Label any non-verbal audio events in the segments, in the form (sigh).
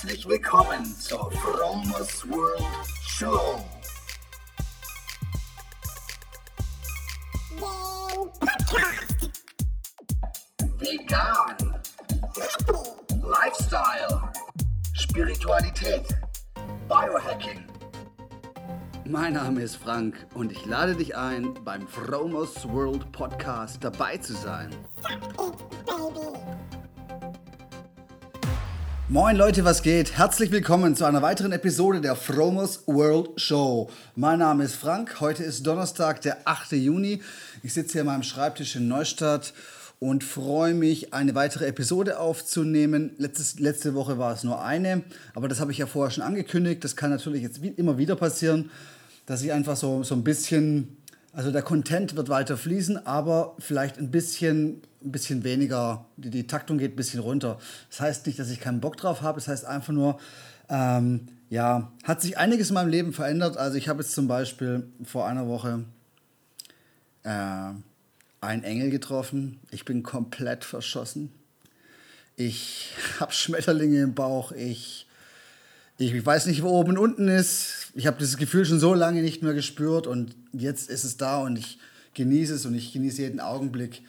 Herzlich willkommen zur Fromers World Show. Vegan. Lifestyle. Spiritualität. Biohacking. Mein Name ist Frank und ich lade dich ein, beim Fromers World Podcast dabei zu sein. Moin Leute, was geht? Herzlich willkommen zu einer weiteren Episode der Fromers World Show. Mein Name ist Frank, heute ist Donnerstag, der 8. Juni. Ich sitze hier an meinem Schreibtisch in Neustadt und freue mich, eine weitere Episode aufzunehmen. Letztes, letzte Woche war es nur eine, aber das habe ich ja vorher schon angekündigt. Das kann natürlich jetzt wie, immer wieder passieren, dass ich einfach so, so ein bisschen, also der Content wird weiter fließen, aber vielleicht ein bisschen, ein bisschen weniger, die, die Taktung geht ein bisschen runter. Das heißt nicht, dass ich keinen Bock drauf habe, das heißt einfach nur, ähm, ja, hat sich einiges in meinem Leben verändert. Also ich habe jetzt zum Beispiel vor einer Woche äh, einen Engel getroffen. Ich bin komplett verschossen. Ich (laughs) habe Schmetterlinge im Bauch. Ich, ich weiß nicht, wo oben und unten ist. Ich habe dieses Gefühl schon so lange nicht mehr gespürt und jetzt ist es da und ich genieße es und ich genieße jeden Augenblick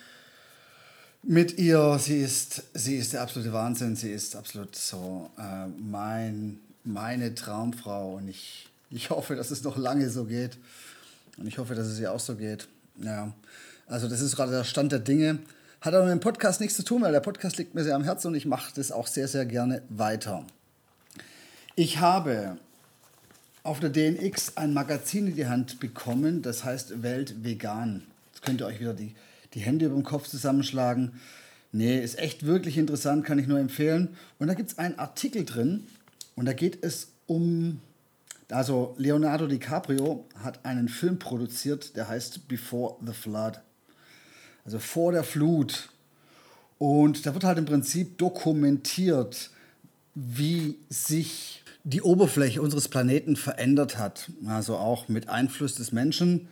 mit ihr. Sie ist, sie ist der absolute Wahnsinn. Sie ist absolut so äh, mein, meine Traumfrau und ich, ich hoffe, dass es noch lange so geht. Und ich hoffe, dass es ihr auch so geht. Ja, also das ist gerade der Stand der Dinge. Hat aber mit dem Podcast nichts zu tun, weil der Podcast liegt mir sehr am Herzen und ich mache das auch sehr, sehr gerne weiter. Ich habe auf der DNX ein Magazin in die Hand bekommen, das heißt Welt Vegan. Jetzt könnt ihr euch wieder die, die Hände über den Kopf zusammenschlagen. Nee, ist echt wirklich interessant, kann ich nur empfehlen. Und da gibt es einen Artikel drin und da geht es um also Leonardo DiCaprio hat einen Film produziert, der heißt Before the Flood. Also vor der Flut. Und da wird halt im Prinzip dokumentiert, wie sich die Oberfläche unseres Planeten verändert hat. Also auch mit Einfluss des Menschen.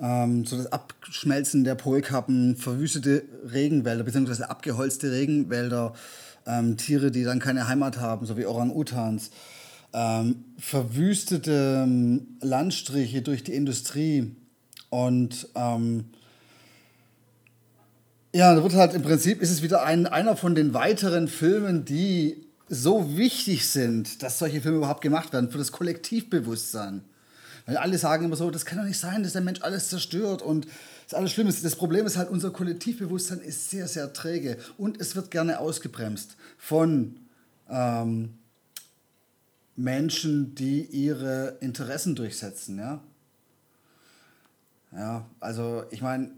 Ähm, so das Abschmelzen der Polkappen, verwüstete Regenwälder bzw. abgeholzte Regenwälder, ähm, Tiere, die dann keine Heimat haben, so wie Orang-Utans ähm, verwüstete ähm, Landstriche durch die Industrie und ähm, ja, da wird halt im Prinzip ist es wieder ein, einer von den weiteren Filmen, die so wichtig sind, dass solche Filme überhaupt gemacht werden für das Kollektivbewusstsein. Weil alle sagen immer so, das kann doch nicht sein, dass der Mensch alles zerstört und das alles schlimm ist. Das Problem ist halt, unser Kollektivbewusstsein ist sehr, sehr träge und es wird gerne ausgebremst von ähm, Menschen, die ihre Interessen durchsetzen, ja. Ja, also ich meine,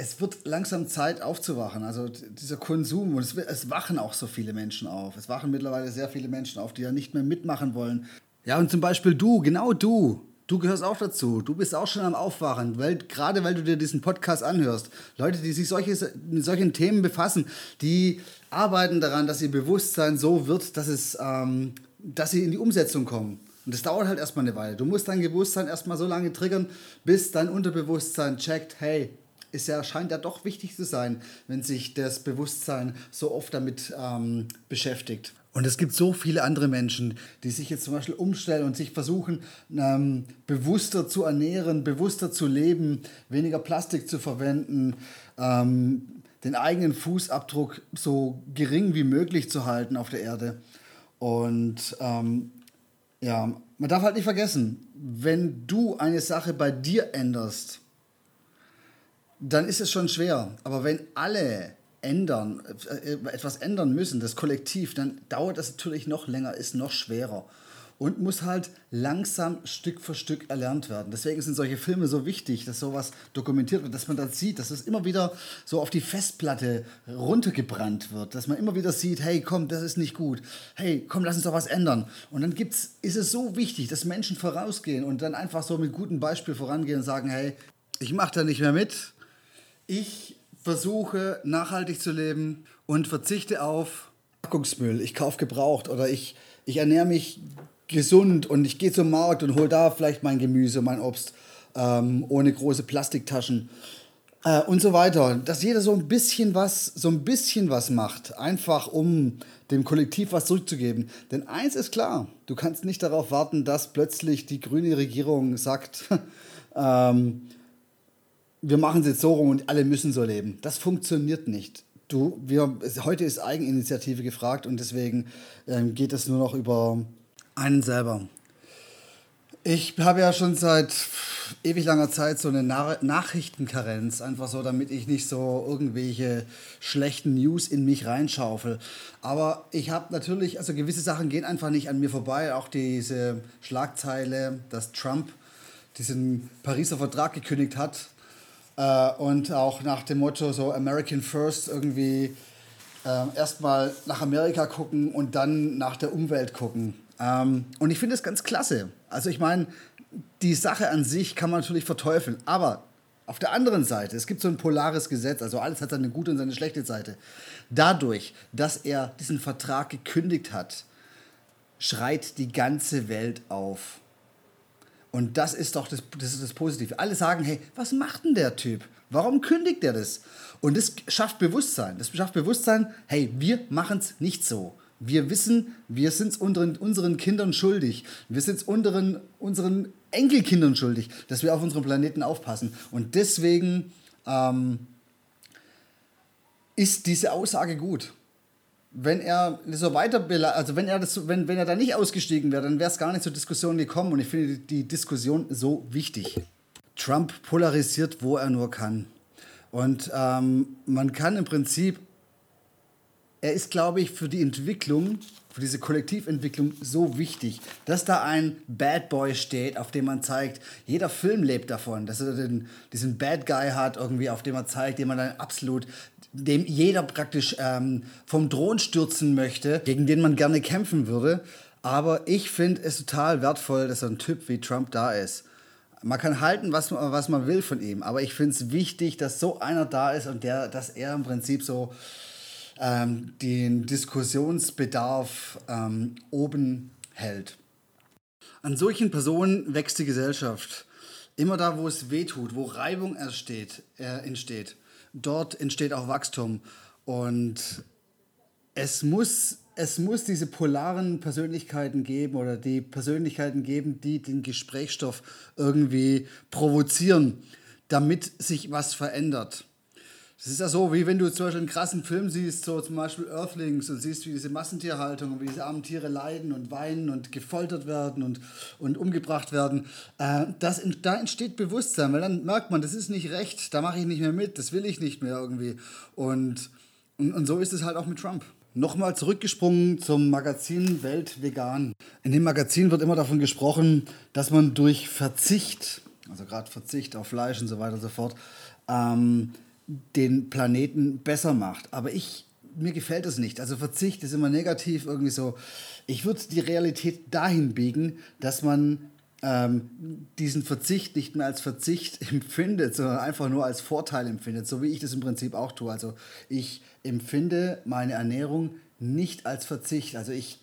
es wird langsam Zeit aufzuwachen. Also dieser Konsum und es, es, wachen auch so viele Menschen auf. Es wachen mittlerweile sehr viele Menschen auf, die ja nicht mehr mitmachen wollen. Ja, und zum Beispiel du, genau du. Du gehörst auch dazu. Du bist auch schon am Aufwachen, weil, gerade weil du dir diesen Podcast anhörst. Leute, die sich solche, mit solchen Themen befassen, die arbeiten daran, dass ihr Bewusstsein so wird, dass es ähm, dass sie in die Umsetzung kommen. Und das dauert halt erstmal eine Weile. Du musst dein Bewusstsein erstmal so lange triggern, bis dein Unterbewusstsein checkt, hey, ist ja, scheint ja doch wichtig zu sein, wenn sich das Bewusstsein so oft damit ähm, beschäftigt. Und es gibt so viele andere Menschen, die sich jetzt zum Beispiel umstellen und sich versuchen, ähm, bewusster zu ernähren, bewusster zu leben, weniger Plastik zu verwenden, ähm, den eigenen Fußabdruck so gering wie möglich zu halten auf der Erde. Und ähm, ja, man darf halt nicht vergessen, wenn du eine Sache bei dir änderst, dann ist es schon schwer. Aber wenn alle ändern, äh, etwas ändern müssen, das Kollektiv, dann dauert das natürlich noch länger, ist noch schwerer und muss halt langsam Stück für Stück erlernt werden. Deswegen sind solche Filme so wichtig, dass sowas dokumentiert wird, dass man das sieht, dass es immer wieder so auf die Festplatte runtergebrannt wird, dass man immer wieder sieht, hey, komm, das ist nicht gut. Hey, komm, lass uns doch was ändern. Und dann gibt's, ist es so wichtig, dass Menschen vorausgehen und dann einfach so mit gutem Beispiel vorangehen und sagen, hey, ich mache da nicht mehr mit. Ich versuche nachhaltig zu leben und verzichte auf Packungsmüll. Ich kaufe gebraucht oder ich, ich ernähre mich gesund und ich gehe zum Markt und hole da vielleicht mein Gemüse, mein Obst, ähm, ohne große Plastiktaschen. Äh, und so weiter. Dass jeder so ein bisschen was, so ein bisschen was macht, einfach um dem Kollektiv was zurückzugeben. Denn eins ist klar, du kannst nicht darauf warten, dass plötzlich die grüne Regierung sagt, (laughs) ähm, wir machen es jetzt so rum und alle müssen so leben. Das funktioniert nicht. Du, wir, heute ist Eigeninitiative gefragt und deswegen ähm, geht es nur noch über einen selber. Ich habe ja schon seit ewig langer Zeit so eine Nach Nachrichtenkarenz, einfach so, damit ich nicht so irgendwelche schlechten News in mich reinschaufel. Aber ich habe natürlich, also gewisse Sachen gehen einfach nicht an mir vorbei. Auch diese Schlagzeile, dass Trump diesen Pariser Vertrag gekündigt hat äh, und auch nach dem Motto so American First irgendwie äh, erstmal nach Amerika gucken und dann nach der Umwelt gucken. Ähm, und ich finde es ganz klasse. Also ich meine, die Sache an sich kann man natürlich verteufeln, aber auf der anderen Seite, es gibt so ein polares Gesetz, also alles hat seine gute und seine schlechte Seite. Dadurch, dass er diesen Vertrag gekündigt hat, schreit die ganze Welt auf. Und das ist doch das, das, ist das Positive. Alle sagen, hey, was macht denn der Typ? Warum kündigt er das? Und das schafft Bewusstsein. Das schafft Bewusstsein, hey, wir machen es nicht so. Wir wissen, wir sind es unseren, unseren Kindern schuldig. Wir sind es unseren, unseren Enkelkindern schuldig, dass wir auf unseren Planeten aufpassen. Und deswegen ähm, ist diese Aussage gut. Wenn er so weiter, also wenn er, das, wenn, wenn er da nicht ausgestiegen wäre, dann wäre es gar nicht zur Diskussion gekommen. Und ich finde die Diskussion so wichtig. Trump polarisiert, wo er nur kann. Und ähm, man kann im Prinzip er ist, glaube ich, für die Entwicklung, für diese Kollektiventwicklung so wichtig, dass da ein Bad Boy steht, auf dem man zeigt, jeder Film lebt davon, dass er den, diesen Bad Guy hat, irgendwie, auf dem er zeigt, den man dann absolut, dem jeder praktisch ähm, vom Thron stürzen möchte, gegen den man gerne kämpfen würde. Aber ich finde es total wertvoll, dass so ein Typ wie Trump da ist. Man kann halten, was, was man will von ihm, aber ich finde es wichtig, dass so einer da ist und der, dass er im Prinzip so ähm, den Diskussionsbedarf ähm, oben hält. An solchen Personen wächst die Gesellschaft. Immer da, wo es weh tut, wo Reibung entsteht, äh, entsteht, dort entsteht auch Wachstum. Und es muss, es muss diese polaren Persönlichkeiten geben oder die Persönlichkeiten geben, die den Gesprächsstoff irgendwie provozieren, damit sich was verändert. Das ist ja so, wie wenn du zum Beispiel einen krassen Film siehst, so zum Beispiel Earthlings und siehst, wie diese Massentierhaltung und wie diese armen Tiere leiden und weinen und gefoltert werden und, und umgebracht werden. Äh, das, da entsteht Bewusstsein, weil dann merkt man, das ist nicht recht, da mache ich nicht mehr mit, das will ich nicht mehr irgendwie. Und, und, und so ist es halt auch mit Trump. Nochmal zurückgesprungen zum Magazin Welt Vegan. In dem Magazin wird immer davon gesprochen, dass man durch Verzicht, also gerade Verzicht auf Fleisch und so weiter und so fort, ähm, den Planeten besser macht. Aber ich, mir gefällt es nicht. Also Verzicht ist immer negativ, irgendwie so. Ich würde die Realität dahin biegen, dass man ähm, diesen Verzicht nicht mehr als Verzicht (laughs) empfindet, sondern einfach nur als Vorteil empfindet, so wie ich das im Prinzip auch tue. Also ich empfinde meine Ernährung nicht als Verzicht. Also ich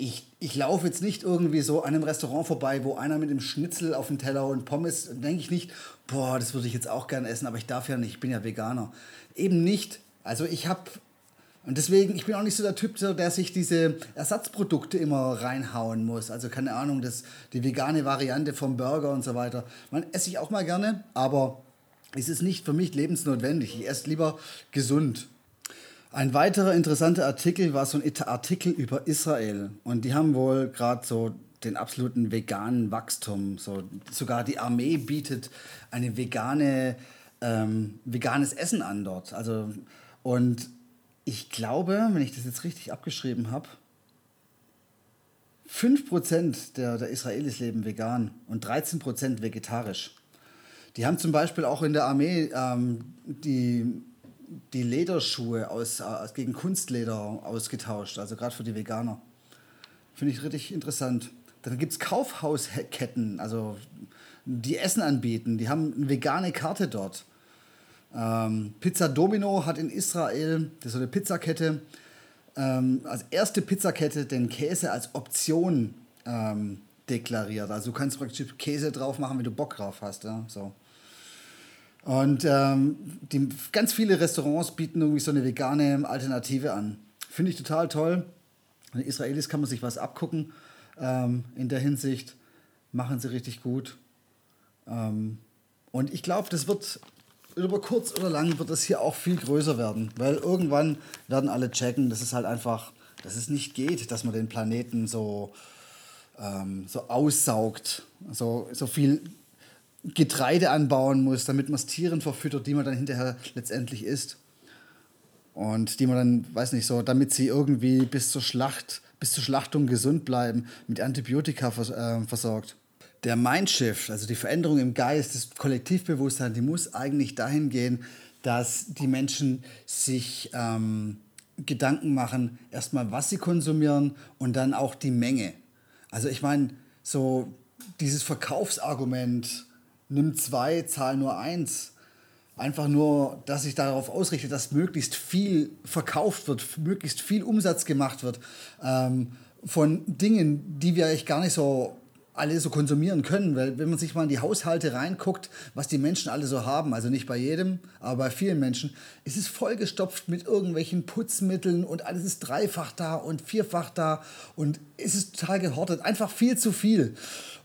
ich, ich laufe jetzt nicht irgendwie so an einem Restaurant vorbei, wo einer mit dem Schnitzel auf dem Teller und Pommes, denke ich nicht, boah, das würde ich jetzt auch gerne essen, aber ich darf ja nicht, ich bin ja Veganer. Eben nicht. Also ich habe, und deswegen, ich bin auch nicht so der Typ, der sich diese Ersatzprodukte immer reinhauen muss. Also keine Ahnung, das, die vegane Variante vom Burger und so weiter. Man esse ich auch mal gerne, aber es ist nicht für mich lebensnotwendig. Ich esse lieber gesund. Ein weiterer interessanter Artikel war so ein Artikel über Israel. Und die haben wohl gerade so den absoluten veganen Wachstum. So, sogar die Armee bietet eine vegane, ähm, veganes Essen an dort. Also, und ich glaube, wenn ich das jetzt richtig abgeschrieben habe, 5% der, der Israelis leben vegan und 13% vegetarisch. Die haben zum Beispiel auch in der Armee ähm, die die Lederschuhe aus, aus, gegen Kunstleder ausgetauscht, also gerade für die Veganer. Finde ich richtig interessant. Dann gibt es Kaufhausketten, also die Essen anbieten, die haben eine vegane Karte dort. Ähm, Pizza Domino hat in Israel, das ist eine Pizzakette, ähm, als erste Pizzakette den Käse als Option ähm, deklariert. Also du kannst praktisch Käse drauf machen, wenn du Bock drauf hast. Ja? So. Und ähm, die, ganz viele Restaurants bieten irgendwie so eine vegane Alternative an. Finde ich total toll. Den Israelis kann man sich was abgucken ähm, in der Hinsicht. Machen sie richtig gut. Ähm, und ich glaube, das wird über kurz oder lang wird das hier auch viel größer werden, weil irgendwann werden alle checken, dass es halt einfach, dass es nicht geht, dass man den Planeten so, ähm, so aussaugt, so, so viel Getreide anbauen muss, damit man es Tieren verfüttert, die man dann hinterher letztendlich isst. Und die man dann, weiß nicht, so, damit sie irgendwie bis zur Schlacht, bis zur Schlachtung gesund bleiben, mit Antibiotika vers äh, versorgt der Mindshift, also die Veränderung im Geist, das Kollektivbewusstsein, die muss eigentlich dahin gehen, dass die Menschen sich ähm, Gedanken machen, erstmal, was sie konsumieren und dann auch die Menge. Also ich meine, so dieses Verkaufsargument, nimm zwei, zahl nur eins, einfach nur, dass sich darauf ausrichtet, dass möglichst viel verkauft wird, möglichst viel Umsatz gemacht wird ähm, von Dingen, die wir eigentlich gar nicht so alle so konsumieren können, weil wenn man sich mal in die Haushalte reinguckt, was die Menschen alle so haben, also nicht bei jedem, aber bei vielen Menschen, ist es vollgestopft mit irgendwelchen Putzmitteln und alles ist dreifach da und vierfach da und es ist total gehortet, einfach viel zu viel.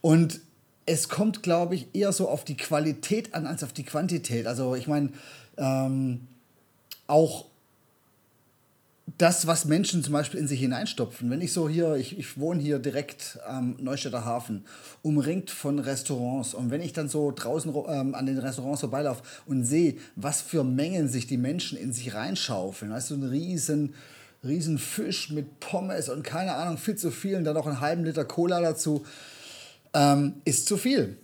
Und es kommt, glaube ich, eher so auf die Qualität an als auf die Quantität. Also ich meine, ähm, auch das, was Menschen zum Beispiel in sich hineinstopfen. Wenn ich so hier, ich, ich wohne hier direkt am Neustädter Hafen, umringt von Restaurants. Und wenn ich dann so draußen ähm, an den Restaurants vorbeilaufe und sehe, was für Mengen sich die Menschen in sich reinschaufeln, weißt du, ein riesen, riesen Fisch mit Pommes und keine Ahnung, viel zu viel und dann noch einen halben Liter Cola dazu, ähm, ist zu viel.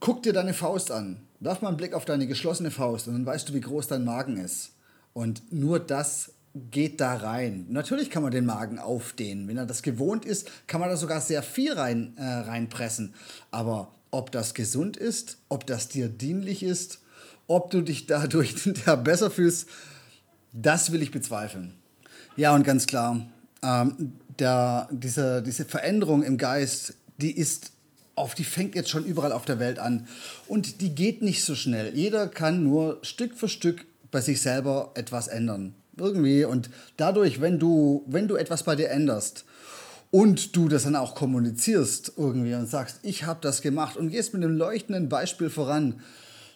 Guck dir deine Faust an. Werf mal einen Blick auf deine geschlossene Faust und dann weißt du, wie groß dein Magen ist. Und nur das geht da rein. Natürlich kann man den Magen aufdehnen. Wenn er das gewohnt ist, kann man da sogar sehr viel rein, äh, reinpressen. Aber ob das gesund ist, ob das dir dienlich ist, ob du dich dadurch (laughs) besser fühlst, das will ich bezweifeln. Ja, und ganz klar, ähm, der, diese, diese Veränderung im Geist, die ist auf, die fängt jetzt schon überall auf der Welt an. Und die geht nicht so schnell. Jeder kann nur Stück für Stück bei sich selber etwas ändern. Irgendwie. Und dadurch, wenn du, wenn du etwas bei dir änderst und du das dann auch kommunizierst irgendwie und sagst, ich habe das gemacht und gehst mit einem leuchtenden Beispiel voran,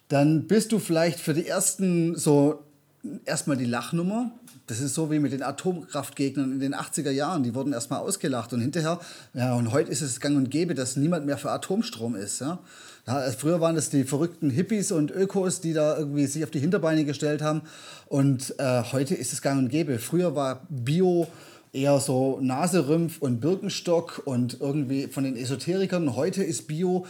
dann bist du vielleicht für die ersten so erstmal die Lachnummer. Das ist so wie mit den Atomkraftgegnern in den 80er Jahren. Die wurden erstmal ausgelacht und hinterher, ja, und heute ist es gang und gäbe, dass niemand mehr für Atomstrom ist. Ja? Ja, also früher waren das die verrückten Hippies und Ökos, die da irgendwie sich auf die Hinterbeine gestellt haben. Und äh, heute ist es gang und gäbe. Früher war Bio eher so Naserümpf und Birkenstock und irgendwie von den Esoterikern. Heute ist Bio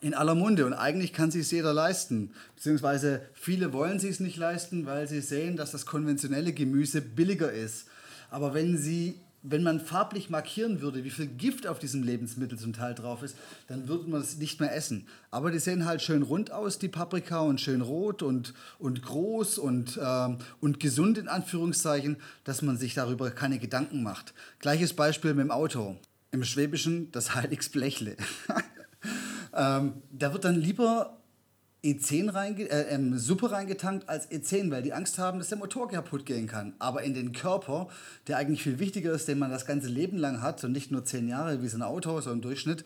in aller Munde und eigentlich kann sich jeder leisten. Beziehungsweise viele wollen sich es nicht leisten, weil sie sehen, dass das konventionelle Gemüse billiger ist. Aber wenn sie wenn man farblich markieren würde, wie viel Gift auf diesem Lebensmittel zum Teil drauf ist, dann würde man es nicht mehr essen. Aber die sehen halt schön rund aus, die Paprika, und schön rot und, und groß und, ähm, und gesund in Anführungszeichen, dass man sich darüber keine Gedanken macht. Gleiches Beispiel mit dem Auto. Im Schwäbischen das (laughs) Heiligsblechle. Ähm, da wird dann lieber E10 reinge äh, ähm, Suppe reingetankt als E10, weil die Angst haben, dass der Motor kaputt gehen kann. Aber in den Körper, der eigentlich viel wichtiger ist, den man das ganze Leben lang hat und nicht nur zehn Jahre wie so ein Auto, so im Durchschnitt,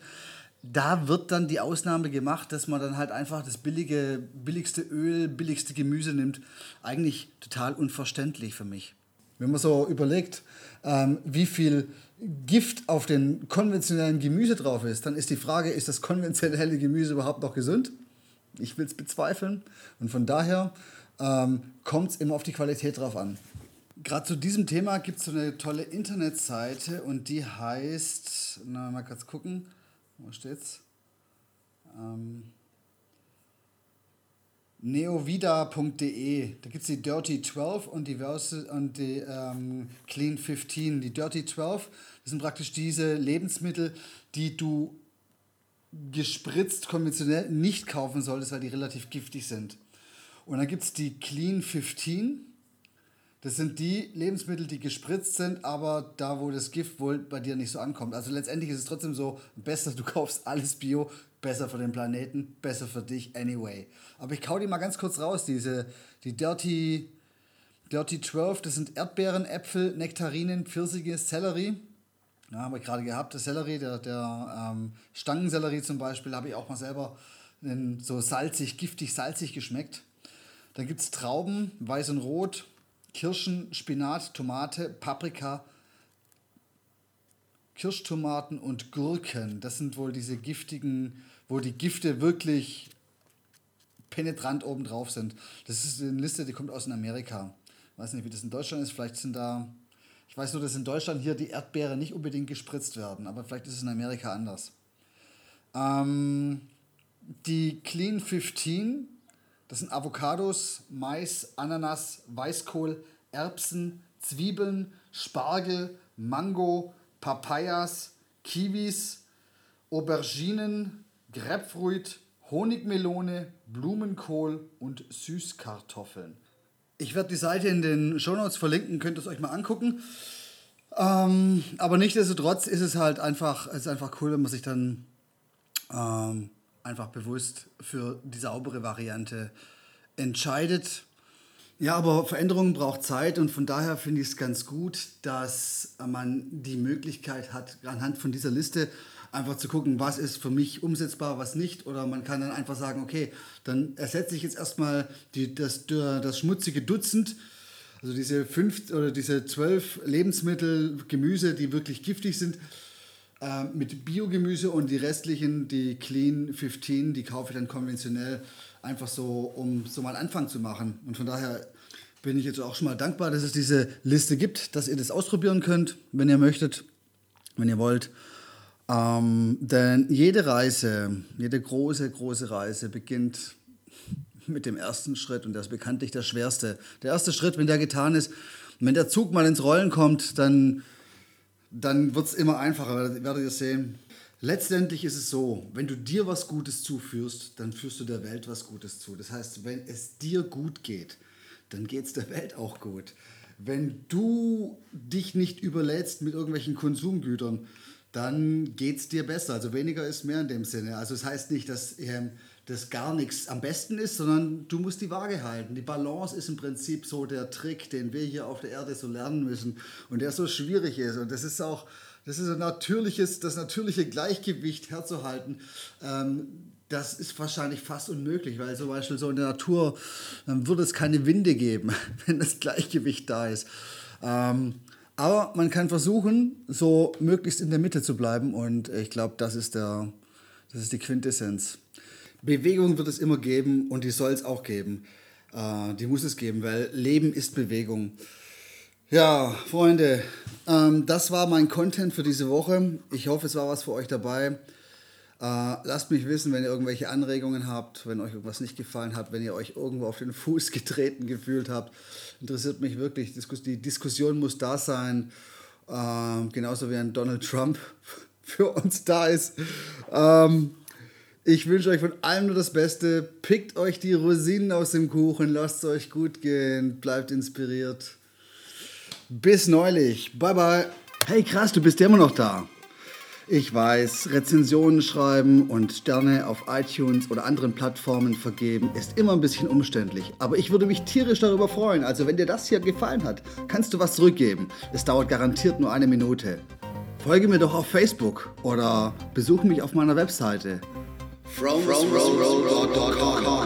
da wird dann die Ausnahme gemacht, dass man dann halt einfach das billige, billigste Öl, billigste Gemüse nimmt. Eigentlich total unverständlich für mich. Wenn man so überlegt, ähm, wie viel Gift auf den konventionellen Gemüse drauf ist, dann ist die Frage, ist das konventionelle Gemüse überhaupt noch gesund? Ich will es bezweifeln. Und von daher ähm, kommt es immer auf die Qualität drauf an. Gerade zu diesem Thema gibt es so eine tolle Internetseite und die heißt, na mal kurz gucken, wo steht's? Ähm, neovida.de. Da gibt es die Dirty 12 und die, und die ähm, Clean 15. Die Dirty 12, das sind praktisch diese Lebensmittel, die du gespritzt konventionell nicht kaufen solltest, weil die relativ giftig sind. Und dann gibt es die Clean 15. Das sind die Lebensmittel, die gespritzt sind, aber da, wo das Gift wohl bei dir nicht so ankommt. Also letztendlich ist es trotzdem so, besser du kaufst alles Bio, besser für den Planeten, besser für dich anyway. Aber ich kau die mal ganz kurz raus, diese, die Dirty, Dirty 12, das sind Erdbeeren, Äpfel, Nektarinen, Pfirsiche, Sellerie. Ja, haben wir gerade gehabt, der Sellerie, der, der ähm, Stangensellerie zum Beispiel, habe ich auch mal selber so salzig, giftig, salzig geschmeckt. Dann gibt es Trauben, weiß und rot, Kirschen, Spinat, Tomate, Paprika, Kirschtomaten und Gurken. Das sind wohl diese giftigen, wo die Gifte wirklich penetrant oben drauf sind. Das ist eine Liste, die kommt aus Amerika. Ich weiß nicht, wie das in Deutschland ist. Vielleicht sind da, ich weiß nur, dass in Deutschland hier die Erdbeere nicht unbedingt gespritzt werden, aber vielleicht ist es in Amerika anders. Ähm, die Clean 15 das sind Avocados, Mais, Ananas, Weißkohl, Erbsen, Zwiebeln, Spargel, Mango, Papayas, Kiwis, Auberginen, Grapefruit, Honigmelone, Blumenkohl und Süßkartoffeln. Ich werde die Seite in den Shownotes verlinken, könnt ihr es euch mal angucken. Ähm, aber nichtsdestotrotz ist es halt einfach, ist einfach cool, wenn man sich dann ähm, einfach bewusst für die saubere Variante entscheidet. Ja, aber Veränderung braucht Zeit und von daher finde ich es ganz gut, dass man die Möglichkeit hat, anhand von dieser Liste einfach zu gucken, was ist für mich umsetzbar, was nicht. Oder man kann dann einfach sagen, okay, dann ersetze ich jetzt erstmal die, das, das schmutzige Dutzend, also diese fünf oder diese zwölf Lebensmittel, Gemüse, die wirklich giftig sind, äh, mit Biogemüse und die restlichen, die Clean 15, die kaufe ich dann konventionell einfach so, um so mal einen Anfang zu machen. Und von daher bin ich jetzt auch schon mal dankbar, dass es diese Liste gibt, dass ihr das ausprobieren könnt, wenn ihr möchtet, wenn ihr wollt. Ähm, denn jede Reise, jede große, große Reise beginnt mit dem ersten Schritt und das ist bekanntlich der schwerste. Der erste Schritt, wenn der getan ist, wenn der Zug mal ins Rollen kommt, dann dann wird es immer einfacher, werdet ihr sehen. Letztendlich ist es so, wenn du dir was Gutes zuführst, dann führst du der Welt was Gutes zu. Das heißt, wenn es dir gut geht, dann geht es der Welt auch gut. Wenn du dich nicht überlädst mit irgendwelchen Konsumgütern, dann geht es dir besser. Also weniger ist mehr in dem Sinne. Also es das heißt nicht, dass ähm, das gar nichts am besten ist, sondern du musst die Waage halten. Die Balance ist im Prinzip so der Trick, den wir hier auf der Erde so lernen müssen und der so schwierig ist. Und das ist auch, das ist ein natürliches, das natürliche Gleichgewicht herzuhalten. Ähm, das ist wahrscheinlich fast unmöglich, weil zum Beispiel so in der Natur ähm, würde es keine Winde geben, (laughs) wenn das Gleichgewicht da ist. Ähm, aber man kann versuchen, so möglichst in der Mitte zu bleiben und ich glaube, das ist das ist die Quintessenz. Bewegung wird es immer geben und die soll es auch geben. Äh, die muss es geben, weil Leben ist Bewegung. Ja, Freunde, ähm, das war mein Content für diese Woche. Ich hoffe, es war was für euch dabei. Äh, lasst mich wissen, wenn ihr irgendwelche Anregungen habt, wenn euch irgendwas nicht gefallen hat, wenn ihr euch irgendwo auf den (laughs) Fuß getreten gefühlt habt. Interessiert mich wirklich. Die Diskussion muss da sein. Äh, genauso wie ein Donald Trump (laughs) für uns da ist. Ähm, ich wünsche euch von allem nur das Beste. Pickt euch die Rosinen aus dem Kuchen, lasst es euch gut gehen, bleibt inspiriert. Bis neulich. Bye bye. Hey krass, du bist ja immer noch da. Ich weiß, Rezensionen schreiben und Sterne auf iTunes oder anderen Plattformen vergeben ist immer ein bisschen umständlich. Aber ich würde mich tierisch darüber freuen. Also wenn dir das hier gefallen hat, kannst du was zurückgeben. Es dauert garantiert nur eine Minute. Folge mir doch auf Facebook oder besuche mich auf meiner Webseite. From, from, from,